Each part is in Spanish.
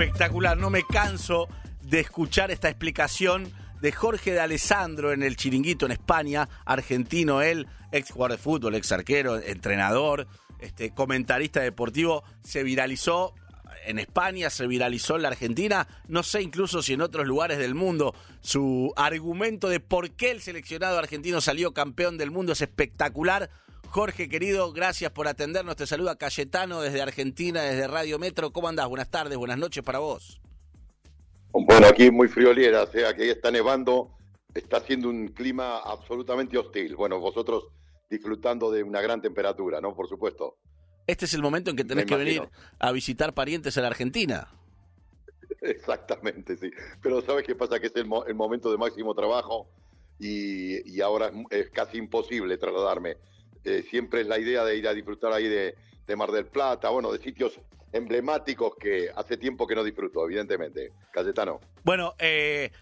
Espectacular, no me canso de escuchar esta explicación de Jorge de Alessandro en el Chiringuito en España, argentino él, ex jugador de fútbol, ex arquero, entrenador, este, comentarista deportivo, se viralizó en España, se viralizó en la Argentina, no sé incluso si en otros lugares del mundo. Su argumento de por qué el seleccionado argentino salió campeón del mundo es espectacular. Jorge, querido, gracias por atendernos. Te saluda Cayetano desde Argentina, desde Radio Metro. ¿Cómo andás? Buenas tardes, buenas noches para vos. Bueno, aquí muy friolera, o sea que ya está nevando, está haciendo un clima absolutamente hostil. Bueno, vosotros disfrutando de una gran temperatura, ¿no? Por supuesto. Este es el momento en que tenés que venir a visitar parientes en la Argentina. Exactamente, sí. Pero ¿sabes qué pasa? Que es el, momento de máximo trabajo y, ahora es, casi imposible trasladarme. Eh, siempre es la idea de ir a disfrutar ahí de, Mar del Plata, bueno, de sitios emblemáticos que hace tiempo que no disfruto, evidentemente. Cayetano. Bueno, eh,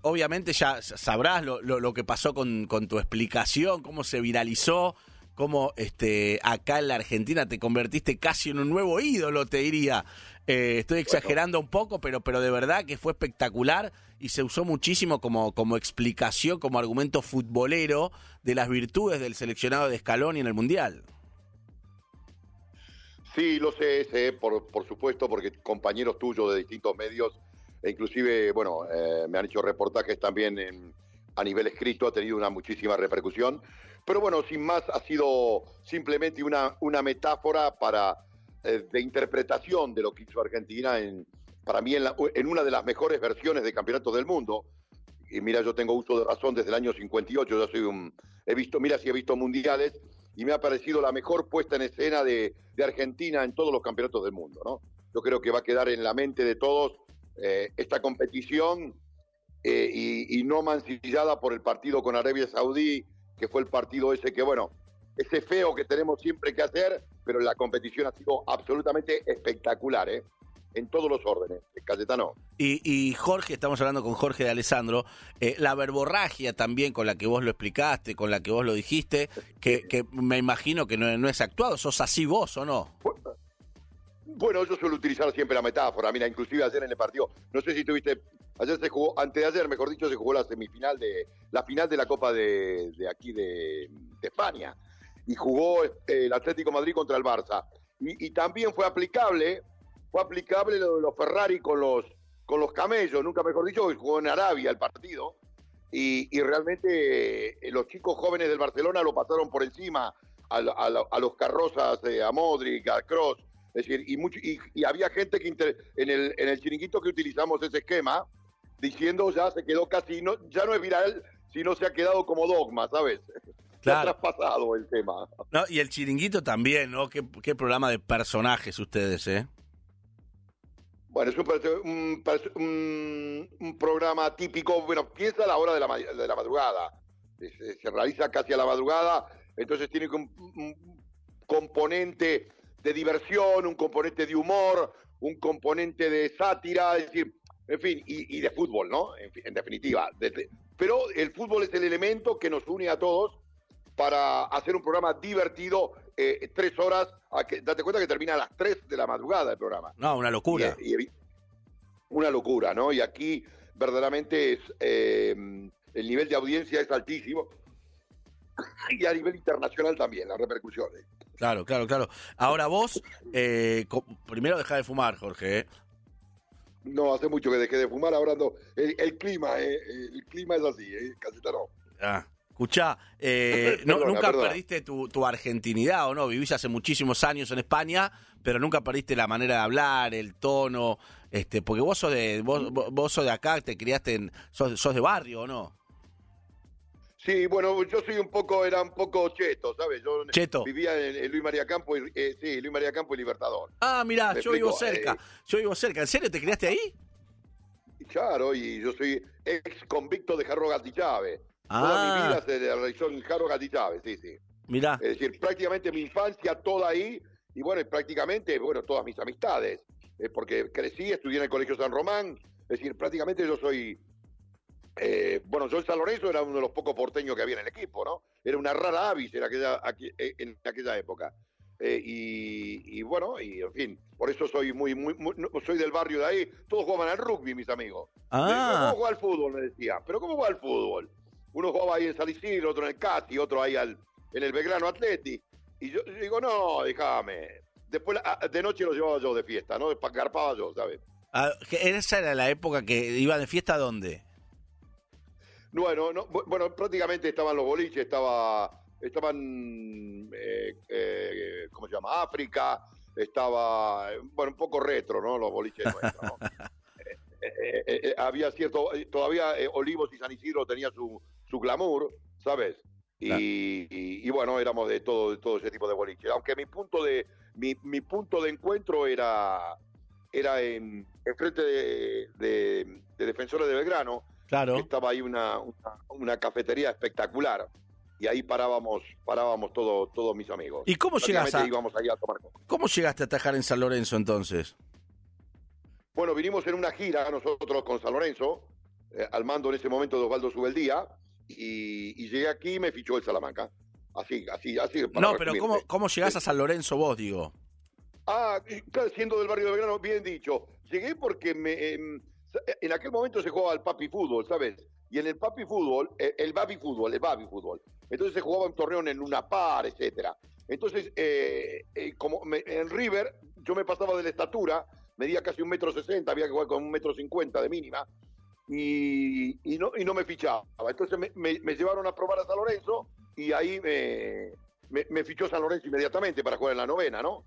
obviamente ya sabrás lo, lo, que pasó con, con, tu explicación, cómo se viralizó, cómo este, acá en la Argentina te convertiste casi en un nuevo ídolo, te diría. Eh, estoy exagerando un poco, pero, pero de verdad que fue espectacular y se usó muchísimo como, como explicación, como argumento futbolero de las virtudes del seleccionado de Scaloni en el Mundial. Sí, lo sé, sé por, por supuesto, porque compañeros tuyos de distintos medios e inclusive, bueno, eh, me han hecho reportajes también a nivel escrito, ha tenido una muchísima repercusión. Pero bueno, sin más, ha sido simplemente una, una metáfora para, eh, de interpretación de lo que hizo Argentina en, para mí en, en una de las mejores versiones de campeonato del mundo. Y mira, yo tengo uso de razón desde el año 58, yo soy un... He visto, mira si he visto mundiales y me ha parecido la mejor puesta en escena de, Argentina en todos los campeonatos del mundo, ¿no? Yo creo que va a quedar en la mente de todos eh, esta competición eh, y, no mancillada por el partido con Arabia Saudí, que fue el partido ese que, bueno, ese feo que tenemos siempre que hacer, pero la competición ha sido absolutamente espectacular, ¿eh? en todos los órdenes, Cayetano. Y, y Jorge, estamos hablando con Jorge de Alessandro, la verborragia también con la que vos lo explicaste, con la que vos lo dijiste, que, que me imagino que no, no, es actuado, sos así vos o no. Bueno, yo suelo utilizar siempre la metáfora. Mira, inclusive ayer en el partido, no sé si tuviste, ayer se jugó, antes de ayer, mejor dicho, se jugó la semifinal de, la final de la Copa de, aquí de, España. Y jugó este, el Atlético Madrid contra el Barça. Y, también fue aplicable, fue aplicable lo de los Ferrari con los, con los camellos, nunca mejor dicho, que jugó en Arabia el partido. Y, realmente eh, los chicos jóvenes del Barcelona lo pasaron por encima a, a los carrozas, de a Modric, a Cross es decir, y, mucho, y, había gente que en, el, en el chiringuito que utilizamos ese esquema, diciendo ya se quedó casi, no, ya no es viral, sino se ha quedado como dogma, ¿sabes? Claro. Traspasado el tema. No, y el chiringuito también, ¿no? ¿Qué, qué programa de personajes ustedes, ¿eh? Bueno, es un, un, un, programa típico, bueno, piensa a la hora de la, de la madrugada. Se, se, realiza casi a la madrugada, entonces tiene un, un componente de diversión, un componente de humor, un componente de sátira, es decir, en fin, y, de fútbol, ¿no? En, definitiva. pero el fútbol es el elemento que nos une a todos para hacer un programa divertido, eh, tres horas, date cuenta que termina a las tres de la madrugada el programa. No, una locura. una locura, ¿no? Y aquí verdaderamente es, eh, el nivel de audiencia es altísimo y a nivel internacional también, las repercusiones. Claro, claro, claro. Ahora vos, eh, primero deja de fumar, Jorge. ¿eh? No, hace mucho que dejé de fumar, ahora no. El, clima, eh, el clima es así, ¿eh? no. Ah. Escuchá, eh, nunca perdiste tu, tu, argentinidad, ¿o no? Vivís hace muchísimos años en España, pero nunca perdiste la manera de hablar, el tono, este, porque vos sos de, vos, vos sos de acá, te criaste en, sos, sos de barrio, ¿o no? Sí, bueno, yo soy un poco, era un poco cheto, ¿sabes? Yo cheto. vivía en, Luis María Campo, y, eh, sí, Luis María Campo y Libertador. Ah, mirá, yo vivo cerca, eh, yo vivo cerca. ¿En serio te criaste ahí? Claro, y yo soy ex convicto de Jarro Gatichave. Ah. Toda mi vida se realizó en Jarro Gatichave, sí, sí. Mirá. Es decir, prácticamente mi infancia toda ahí, y bueno, prácticamente, bueno, todas mis amistades. Eh, porque crecí, estudié en el Colegio San Román, es decir, prácticamente yo soy eh, bueno, yo el San Lorenzo era uno de los pocos porteños que había en el equipo, ¿no? Era una rara avis en aquella, eh, en aquella época. eh, y, bueno, y en fin, por eso soy muy, muy, soy del barrio de ahí. Todos jugaban al rugby, mis amigos. Ah. ¿Cómo juega al fútbol? Me decía. ¿Pero cómo juega al fútbol? Uno jugaba ahí en San Isidro, otro en el Cati, otro ahí al, en el Belgrano Atleti. Y yo, digo, no, déjame. Después de noche lo llevaba yo de fiesta, ¿no? Carpaba yo, ¿sabes? Ah, ¿Esa era la época que iba de fiesta a dónde? Bueno, no, bueno, prácticamente estaban los boliches, estaba, estaban, eh, eh, ¿cómo se llama? África, estaba, bueno, un poco retro, ¿no? Los boliches nuestros, eh, había cierto, todavía Olivos y San Isidro tenía su, su glamour, ¿sabes? Y, bueno, éramos de todo, de todo ese tipo de boliches. Aunque mi punto de, mi, mi punto de encuentro era, era en, en frente de, de, de Defensores de Belgrano, Claro. Estaba ahí una, una, cafetería espectacular y ahí parábamos parábamos todo, todos mis amigos. ¿Y cómo llegaste a, íbamos a tomar ¿Cómo llegaste a atajar en San Lorenzo entonces? Bueno, vinimos en una gira nosotros con San Lorenzo, eh, al mando en ese momento de Osvaldo Subeldía, y, y llegué aquí y me fichó el Salamanca. Así, así, así. no, pero ¿cómo, ¿cómo llegás a San Lorenzo vos, digo? Ah, siendo del barrio de Belgrano, bien dicho. Llegué porque me, em, eh, en aquel momento se jugaba el papi fútbol, ¿sabes? Y en el papi fútbol, eh, el, baby fútbol, el baby fútbol. Entonces se jugaba un torneo en Luna Par, etcétera. Entonces, eh, como en River, yo me pasaba de la estatura, medía casi un metro sesenta, había que jugar con un metro cincuenta de mínima, y, no, y no me fichaba. Entonces me, llevaron a probar a San Lorenzo, y ahí me, me fichó San Lorenzo inmediatamente para jugar en la novena, ¿no?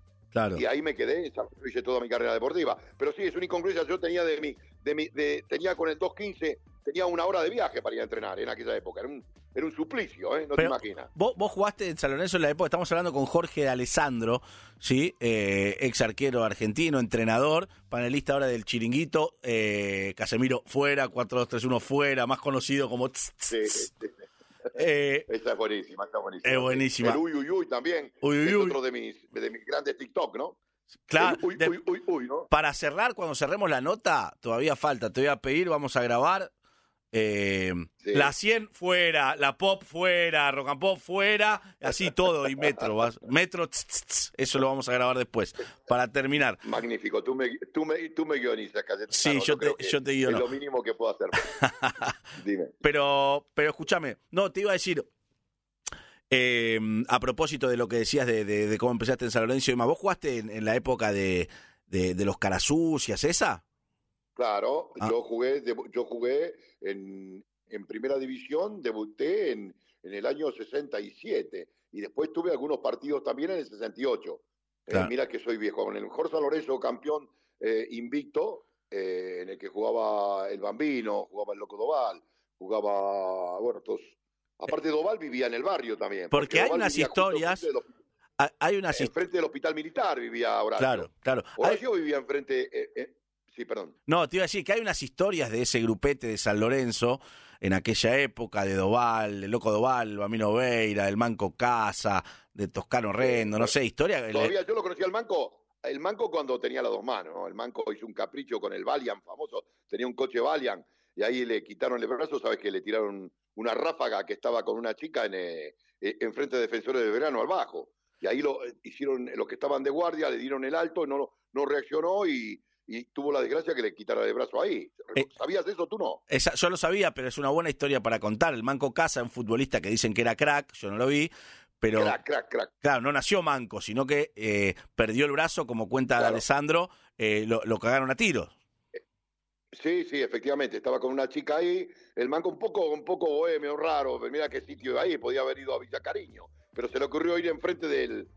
Y ahí me quedé, hice toda mi carrera deportiva. Pero sí, es una incongruencia. Yo tenía de mi, de mi, de, tenía con el 215, tenía una hora de viaje para ir a entrenar en aquella época. Era un, era un suplicio, ¿eh? No te imaginas. Vos, vos jugaste en San Lorenzo en la época, estamos hablando con Jorge de Alessandro, ¿sí? Eh, ex arquero argentino, entrenador, panelista ahora del Chiringuito, eh, Casemiro fuera, 4-2-3-1 fuera, más conocido como... sí, sí, sí. Eh, esta es buenísima, está buenísima. Es buenísima. El uy, uy, uy también. Uy, uy, es otro de mis, de mis grandes TikTok, ¿no? Claro, uy, uy, uy, uy, ¿no? para cerrar, cuando cerremos la nota, todavía falta, te voy a pedir, vamos a grabar eh, La 100 fuera, la pop fuera, rock and pop fuera, así todo, y metro. metro, eso lo vamos a grabar después, para terminar. Magnífico, tú me, tú me, tú me guionizas, Sí, yo, te, yo te guiono. Es lo mínimo que puedo hacer. Dime. Pero, pero escúchame, no, te iba a decir, eh, a propósito de lo que decías de, cómo empezaste en San Lorenzo y ¿vos jugaste en, la época de, de, los Carasucias, esa? Claro, ah. yo jugué, yo jugué en, en primera división, debuté en, en, el año 67 y después tuve algunos partidos también en el 68. Eh, mira que soy viejo. En el mejor San Lorenzo, campeón eh, invicto, eh, en el que jugaba el Bambino, jugaba el Loco Doval, jugaba, bueno, todos. Aparte, Doval vivía en el barrio también. Porque, hay unas historias. Hay unas Enfrente del hospital militar vivía Horacio. Claro, claro. Horacio vivía enfrente, Sí, perdón. No, te iba a decir que hay unas historias de ese grupete de San Lorenzo en aquella época, de Doval, el Loco Doval, Bamino Veira, el Manco Casa, de Toscano Rendo, no sé, historia. Todavía yo lo conocía al Manco, el Manco cuando tenía las dos manos, ¿no? El Manco hizo un capricho con el Valiant famoso, tenía un coche Valiant y ahí le quitaron el brazo, sabes que le tiraron una ráfaga que estaba con una chica en, eh, eh frente de defensores de verano al bajo. Y ahí lo eh, hicieron, los que estaban de guardia le dieron el alto, no, no reaccionó y y tuvo la desgracia que le quitara el brazo ahí. Eh, ¿Sabías eso? Tú no. yo lo sabía, pero es una buena historia para contar. El Manco Casa, un futbolista que dicen que era crack, yo no lo vi, pero... Crack, crack, crack. Claro, no nació manco, sino que eh, perdió el brazo, como cuenta Alessandro, eh, lo, cagaron a tiros. Sí, sí, efectivamente. Estaba con una chica ahí, el manco un poco, un poco bohemio, raro. Mira qué sitio ahí, podía haber ido a Villa Cariño. Pero se le ocurrió ir enfrente del,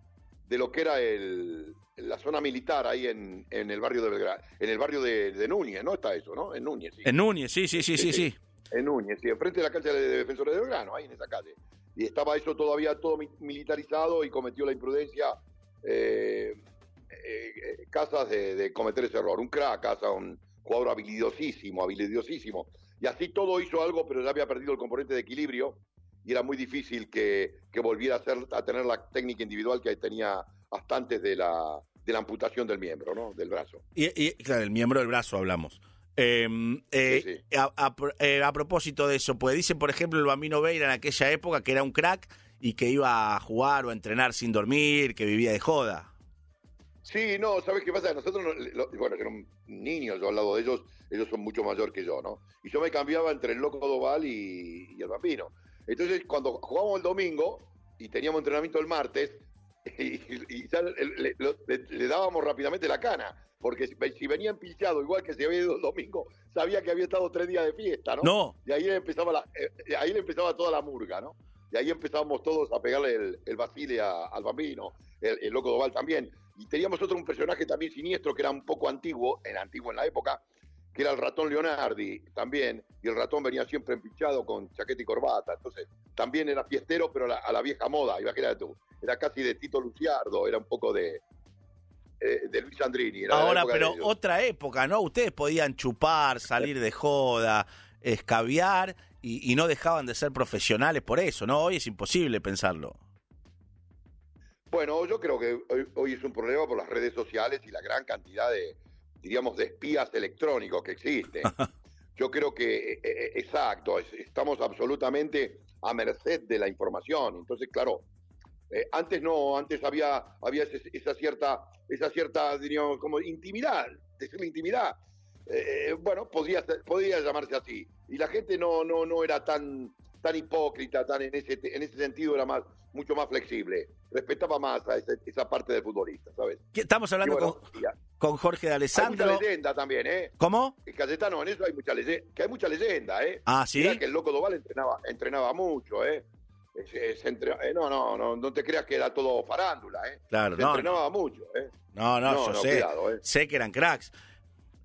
de lo que era el, la zona militar ahí en, en el barrio de Belgrano, en el barrio de, Núñez, ¿no? Está eso, ¿no? En Núñez, sí. En Núñez, sí, sí, sí, sí, sí. En Núñez, sí, enfrente de la cancha de defensores de Belgrano, ahí en esa calle. Y estaba eso todavía todo militarizado y cometió la imprudencia eh, eh, Casas de, cometer ese error. Un crack, Casas, un jugador habilidosísimo, habilidosísimo. Y así todo hizo algo, pero ya había perdido el componente de equilibrio y era muy difícil que, volviera a, ser, a tener la técnica individual que tenía hasta antes de la, de la amputación del miembro, ¿no? Del brazo. Y, claro, el miembro del brazo hablamos. Em, eh, A, propósito de eso, pues dicen, por ejemplo, el Bambino Veira en aquella época que era un crack y que iba a jugar o a entrenar sin dormir, que vivía de joda. Sí, no, ¿sabes qué pasa? Nosotros, bueno, eran niños yo al lado de ellos, ellos son mucho mayor que yo, ¿no? Y yo me cambiaba entre el Loco Doval y, y el Bambino. Entonces, cuando jugábamos el domingo y teníamos entrenamiento el martes, y, le, dábamos rápidamente la cana. Porque si, venían pinchados igual que si había ido el domingo, sabía que había estado tres días de fiesta, ¿no? No. Y ahí le empezaba, la, eh, ahí le empezaba toda la murga, ¿no? Y ahí empezábamos todos a pegarle el, el Basile al bambino, el, el, Loco Doval también. Y teníamos otro un personaje también siniestro que era un poco antiguo, era antiguo en la época, que era el ratón Leonardi también, y el ratón venía siempre empinchado con chaqueta y corbata, entonces también era fiestero, pero a la, vieja moda, imagínate tú, era casi de Tito Luciardo, era un poco de, eh, de Luis Andrini. Ahora, pero otra época, ¿no? Ustedes podían chupar, salir de joda, escabiar, y, no dejaban de ser profesionales por eso, ¿no? Hoy es imposible pensarlo. Bueno, yo creo que hoy es un problema por las redes sociales y la gran cantidad de, diríamos, de espías electrónicos que existen. Yo creo que, eh, eh, exacto, estamos absolutamente a merced de la información. Entonces, claro, eh, antes no, antes había, había esa cierta, esa cierta, diríamos, como intimidad, decirle intimidad. bueno, podía, podía llamarse así. Y la gente no, no, no era tan, tan hipócrita, tan en ese, en ese sentido era más, mucho más flexible. Respetaba más a esa, parte del futbolista, ¿sabes? Estamos hablando con, con, Jorge de Alessandro. Hay mucha leyenda también, ¿eh? ¿Cómo? En Cayetano, en eso hay mucha leyenda, que hay mucha leyenda, ¿eh? Ah, sí. que el loco Doval entrenaba, entrenaba mucho, ¿eh? Eh no, no, no, no te creas que era todo farándula, ¿eh? Claro, se entrenaba mucho, ¿eh? No, no, yo sé. ¿eh? Sé que eran cracks.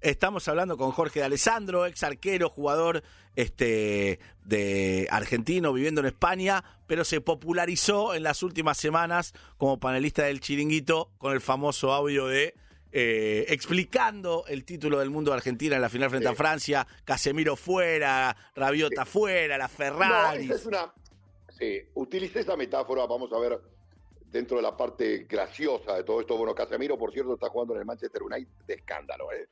Estamos hablando con Jorge de Alessandro, ex arquero, jugador este, de argentino viviendo en España, pero se popularizó en las últimas semanas como panelista del Chiringuito con el famoso audio de eh, explicando el título del mundo de Argentina en la final frente a Francia, Casemiro fuera, Rabiota fuera, la Ferrari. No, es una... Sí, utilicé esa metáfora, vamos a ver, dentro de la parte graciosa de todo esto. Bueno, Casemiro, por cierto, está jugando en el Manchester United de escándalo, ¿eh?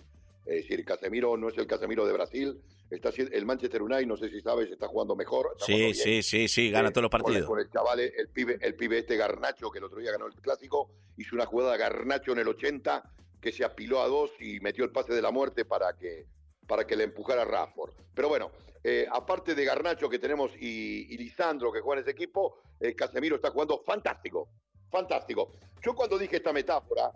Es decir, Casemiro no es el Casemiro de Brasil. Está, el Manchester United, no sé si sabes, está jugando mejor. sí, sí, sí, sí, gana todos los partidos. Con, el chaval, el pibe, el pibe este Garnacho, que el otro día ganó el clásico, hizo una jugada Garnacho en el 80 que se apiló a dos y metió el pase de la muerte para que, para que le empujara a Rafford. Pero bueno, eh, aparte de Garnacho que tenemos y, Lisandro que juega en ese equipo, eh, Casemiro está jugando fantástico, fantástico. Yo cuando dije esta metáfora,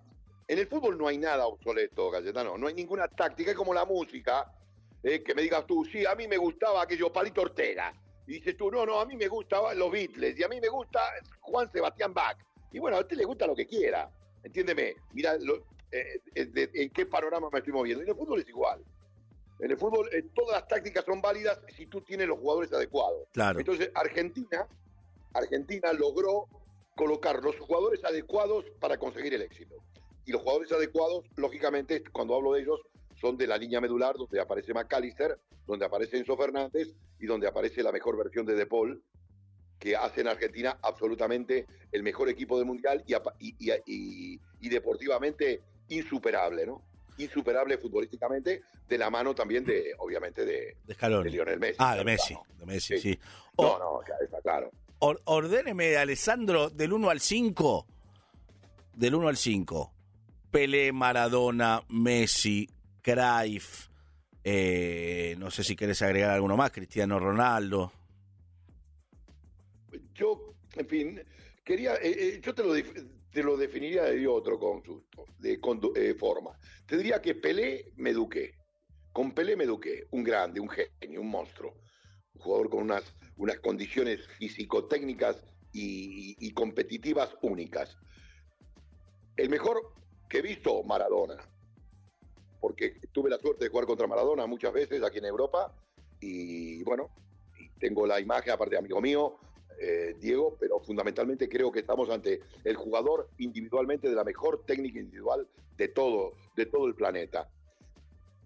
en el fútbol no hay nada obsoleto, Cayetano, no hay ninguna táctica, es como la música, eh, que me digas tú, sí, a mí me gustaba aquello Palito Ortega, y dices tú, no, no, a mí me gustaban los Beatles, y a mí me gusta Juan Sebastián Bach, y bueno, a usted le gusta lo que quiera, entiéndeme, mira eh, en qué panorama me estoy moviendo, y el fútbol es igual. En el fútbol todas las tácticas son válidas si tú tienes los jugadores adecuados. Claro. Entonces, Argentina, Argentina logró colocar los jugadores adecuados para conseguir el éxito. Y los jugadores adecuados, lógicamente, cuando hablo de ellos, son de la línea medular, donde aparece McAllister, donde aparece Enzo Fernández y donde aparece la mejor versión de De Paul, que hace en Argentina absolutamente el mejor equipo del Mundial y, y, deportivamente insuperable, ¿no? Insuperable futbolísticamente, de la mano también de, obviamente, de, de, Lionel Messi. Ah, de Messi, de Messi, sí. no, no, está claro. ordéneme, Alessandro, del 1 al 5. Del 1 al 5. Pelé, Maradona, Messi, Cruyff, eh, no sé si querés agregar alguno más, Cristiano Ronaldo. Yo, en fin, quería, eh, eh, yo te lo, te lo definiría de otro consulto, de, forma. Te diría que Pelé me eduqué. Con Pelé me eduqué, un grande, un genio, un monstruo, un jugador con unas, unas condiciones físico-técnicas y, y competitivas únicas. El mejor que he visto Maradona, porque tuve la suerte de jugar contra Maradona muchas veces aquí en Europa y bueno, tengo la imagen, aparte de amigo mío, eh, Diego, pero fundamentalmente creo que estamos ante el jugador individualmente de la mejor técnica individual de todo, de todo el planeta.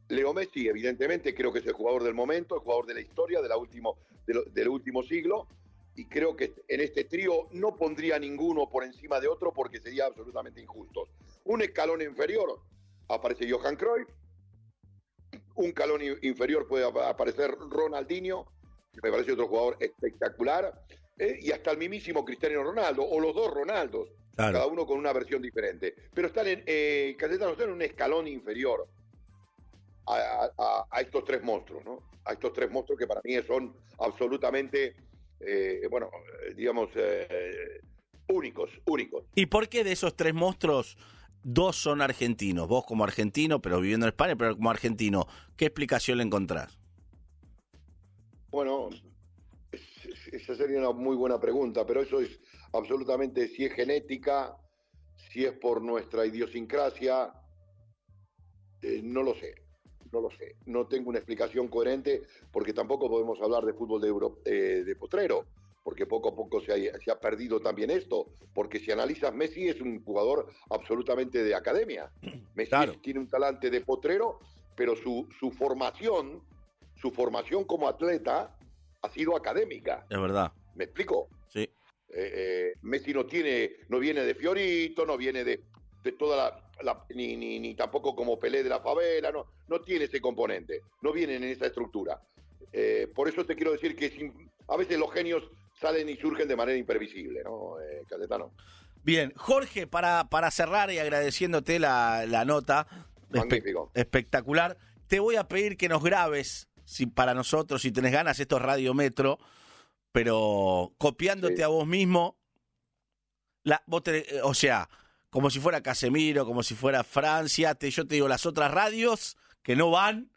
Leo Messi, evidentemente, creo que es el jugador del momento, el jugador de la historia de la último, del último siglo, y creo que en este trío no pondría ninguno por encima de otro porque sería absolutamente injusto. Un escalón inferior aparece Johan Cruyff, un escalón inferior puede aparecer Ronaldinho, que me parece otro jugador espectacular, eh, y hasta el mismísimo Cristiano Ronaldo, o los dos Ronaldos, cada uno con una versión diferente. Pero están en, eh, Cayetano, están en un escalón inferior a, estos tres monstruos, ¿no? A estos tres monstruos que para mí son absolutamente, eh, bueno, eh, digamos, únicos, únicos. ¿Y por qué de esos tres monstruos dos son argentinos? Vos como argentino, pero viviendo en España, pero como argentino, ¿qué explicación le encontrás? Bueno, esa sería una muy buena pregunta, pero eso es absolutamente si es genética, si es por nuestra idiosincrasia, eh, no lo sé, no lo sé. No tengo una explicación coherente porque tampoco podemos hablar de fútbol de, eh, de potrero, porque poco a poco se ha, se ha, perdido también esto. Porque si analizas, Messi es un jugador absolutamente de academia. Messi tiene un talante de potrero, pero su, su formación, su formación como atleta ha sido académica. Es verdad. ¿Me explico? Sí. Eh, eh, Messi no tiene, no viene de Fiorito, no viene de, de toda la, ni, ni, ni, tampoco como Pelé de la favela, no, no tiene ese componente, no viene en esa estructura. Eh, por eso te quiero decir que a veces los genios salen y surgen de manera imprevisible, ¿no, eh, Bien, Jorge, para, para cerrar y agradeciéndote la, la nota espectacular, te voy a pedir que nos grabes si para nosotros, si tenés ganas, esto es Radio Metro, pero copiándote a vos mismo, la, o sea, como si fuera Casemiro, como si fuera Francia, te, yo te digo las otras radios que no van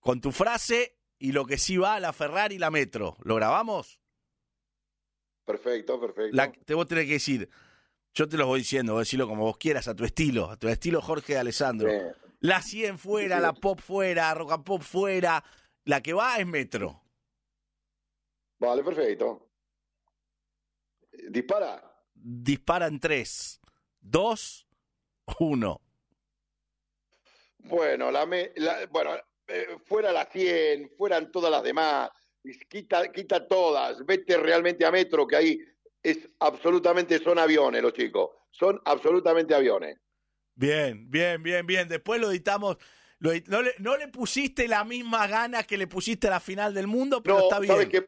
con tu frase y lo que sí va, la Ferrari y la Metro. ¿Lo grabamos? Perfecto, perfecto. te vos tenés que decir, yo te lo voy diciendo, vos decirlo como vos quieras, a tu estilo, a tu estilo Jorge Alessandro. La 100 fuera, la pop fuera, rock and pop fuera. La que va es metro. Vale, perfecto. Dispara. Dispara en 3, 2, 1. Bueno, la, bueno eh, fuera la 100, fueran todas las demás. Quita, quita todas. Vete realmente a metro, que ahí es absolutamente, son aviones los chicos. Son absolutamente aviones. Bien, bien, bien, bien. Después lo editamos. no, le, no, le, pusiste la misma gana que le pusiste a la final del mundo, pero está bien. ¿sabes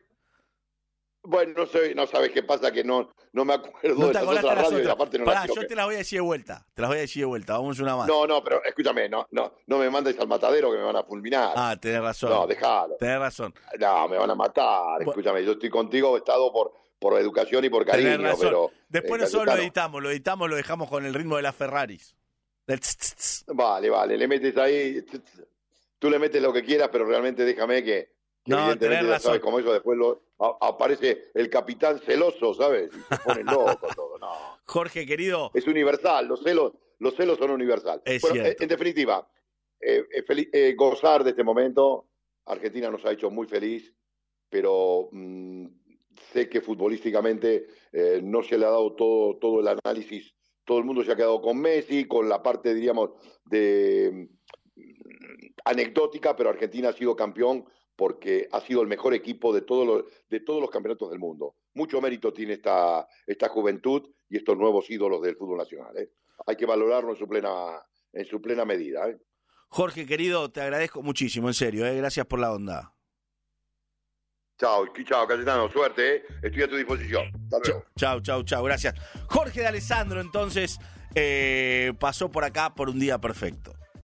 Bueno, no, sé, no sabes qué pasa, que no, no me acuerdo de las otras radios no Pará, yo te las voy a decir de vuelta. Te las voy a decir de vuelta. Vamos una más. No, no, pero escúchame, no, no, no me mandes al matadero que me van a fulminar. Ah, tenés razón. No, déjalo. Tenés razón. No, me van a matar. Escúchame, yo estoy contigo, he estado por, por educación y por cariño, pero. Después eh, nosotros lo editamos, lo editamos, lo dejamos con el ritmo de las Ferraris. Vale, vale, le metes ahí, tú le metes lo que quieras, pero realmente déjame que, no, evidentemente ya sabes como eso después lo, aparece el capitán celoso, ¿sabes? Y se pone loco todo, no. Jorge, querido. Es universal, los celos, los celos son universal. bueno, en definitiva, eh, eh, eh, gozar de este momento, Argentina nos ha hecho muy feliz, pero mm, sé que futbolísticamente no se le ha dado todo, todo el análisis todo el mundo se ha quedado con Messi, con la parte, diríamos, de mm, anecdótica, pero Argentina ha sido campeón porque ha sido el mejor equipo de todos los, de todos los campeonatos del mundo. Mucho mérito tiene esta, juventud y estos nuevos ídolos del fútbol nacional. ¿eh? Hay que valorarlo en su plena, en su plena medida. ¿eh? Jorge, querido, te agradezco muchísimo, en serio. ¿eh? Gracias por la onda. Chao, chao, Cayetano, suerte, ¿eh? estoy a tu disposición. Chao, chao, chao, gracias. Jorge de Alessandro, entonces, eh, pasó por acá por un día perfecto.